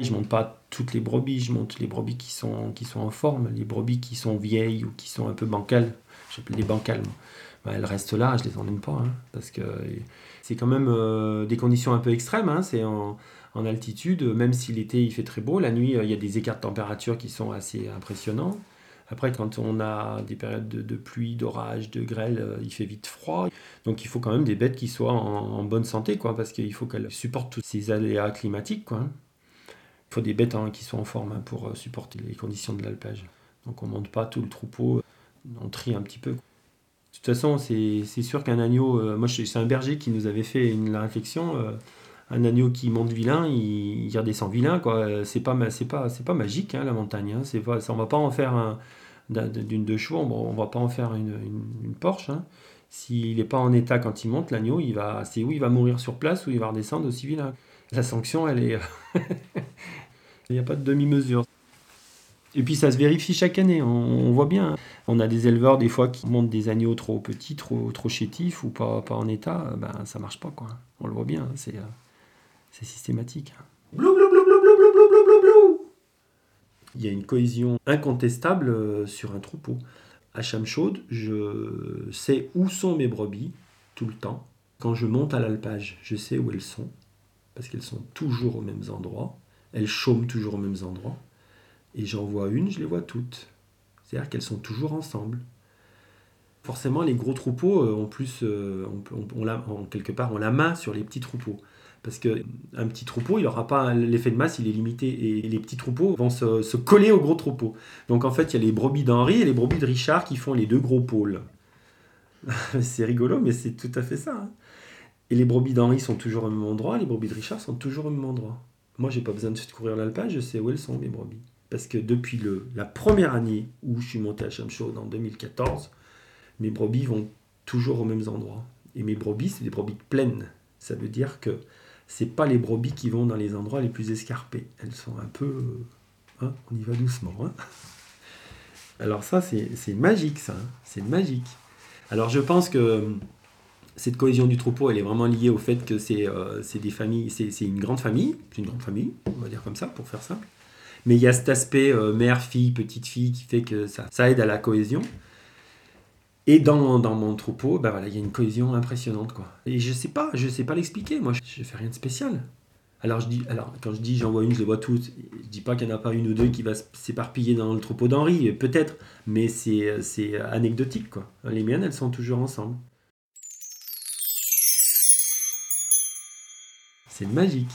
Je monte pas toutes les brebis, je monte les brebis qui sont, qui sont en forme, les brebis qui sont vieilles ou qui sont un peu bancales. J'appelle les bancales. Bah, elles restent là, je les emmène pas, hein, parce que c'est quand même euh, des conditions un peu extrêmes. Hein, c'est en, en, altitude, même si l'été il fait très beau, la nuit euh, il y a des écarts de température qui sont assez impressionnants. Après, quand on a des périodes de, pluie, d'orage, de grêle, euh, il fait vite froid. Donc il faut quand même des bêtes qui soient en, bonne santé, quoi, parce qu'il faut qu'elles supportent tous ces aléas climatiques. Quoi. Il faut des bêtes hein, qui soient en forme hein, pour supporter les conditions de l'alpage. Donc on monte pas tout le troupeau, on trie un petit peu. De toute façon, c'est sûr qu'un agneau, euh, moi c'est un berger qui nous avait fait une, la réflexion, euh, un agneau qui monte vilain, il, redescend vilain, quoi. C'est pas, pas, pas magique, hein, la montagne. Hein. C'est pas, on va pas en faire un, d'une deux chevaux, on, va pas en faire une, une, Porsche. S'il n'est pas en état quand il monte, l'agneau, il va, c'est où il va mourir sur place ou il va redescendre aussi vilain. La sanction, elle est, il n'y a pas de demi-mesure. Et puis ça se vérifie chaque année, on, voit bien. On a des éleveurs des fois qui montent des agneaux trop petits, trop, trop chétifs ou pas, pas en état, ben ça marche pas quoi. On le voit bien, c'est, c'est systématique. Il y a une cohésion incontestable euh, sur un troupeau. À Chamchaude, je sais où sont mes brebis tout le temps. Quand je monte à l'alpage, je sais où elles sont, parce qu'elles sont toujours aux mêmes endroits. Elles chôment toujours aux mêmes endroits et j'en vois une, je les vois toutes. C'est-à-dire qu'elles sont toujours ensemble. Forcément, les gros troupeaux euh, ont plus, euh, on, quelque part, on la main sur les petits troupeaux. Parce qu'un petit troupeau, il n'aura pas l'effet de masse, il est limité. Et les petits troupeaux vont se, coller aux gros troupeaux. Donc en fait, il y a les brebis d'Henri et les brebis de Richard qui font les deux gros pôles. c'est rigolo, mais c'est tout à fait ça. Hein. Et les brebis d'Henri sont toujours au même endroit, les brebis de Richard sont toujours au même endroit. Moi, j'ai pas besoin de courir l'alpage, je sais où elles sont, mes brebis. Parce que depuis le, la première année où je suis monté à Chamchaud en 2014, mes brebis vont toujours aux mêmes endroits. Et mes brebis, c'est des brebis pleines. Ça veut dire que c'est pas les brebis qui vont dans les endroits les plus escarpés. Elles sont un peu. Euh, hein, on y va doucement. Hein. Alors, ça, c'est magique, ça. Hein. c'est magique. Alors, je pense que cette cohésion du troupeau, elle est vraiment liée au fait que c'est euh, des familles, c'est une grande famille, une grande famille, on va dire comme ça, pour faire simple. Mais il y a cet aspect euh, mère-fille, petite-fille qui fait que ça, ça aide à la cohésion. Et dans, dans mon troupeau, ben voilà, il y a une cohésion impressionnante. Quoi. Et je sais pas, je sais pas l'expliquer. Moi, je, ne fais rien de spécial. Alors, je dis, alors quand je dis j'en vois une, je vois toutes. Je dis pas qu'il n'y en a pas une ou deux qui va s'éparpiller dans le troupeau d'Henri, peut-être, mais c'est anecdotique. Quoi. Les miennes, elles sont toujours ensemble. C'est magique.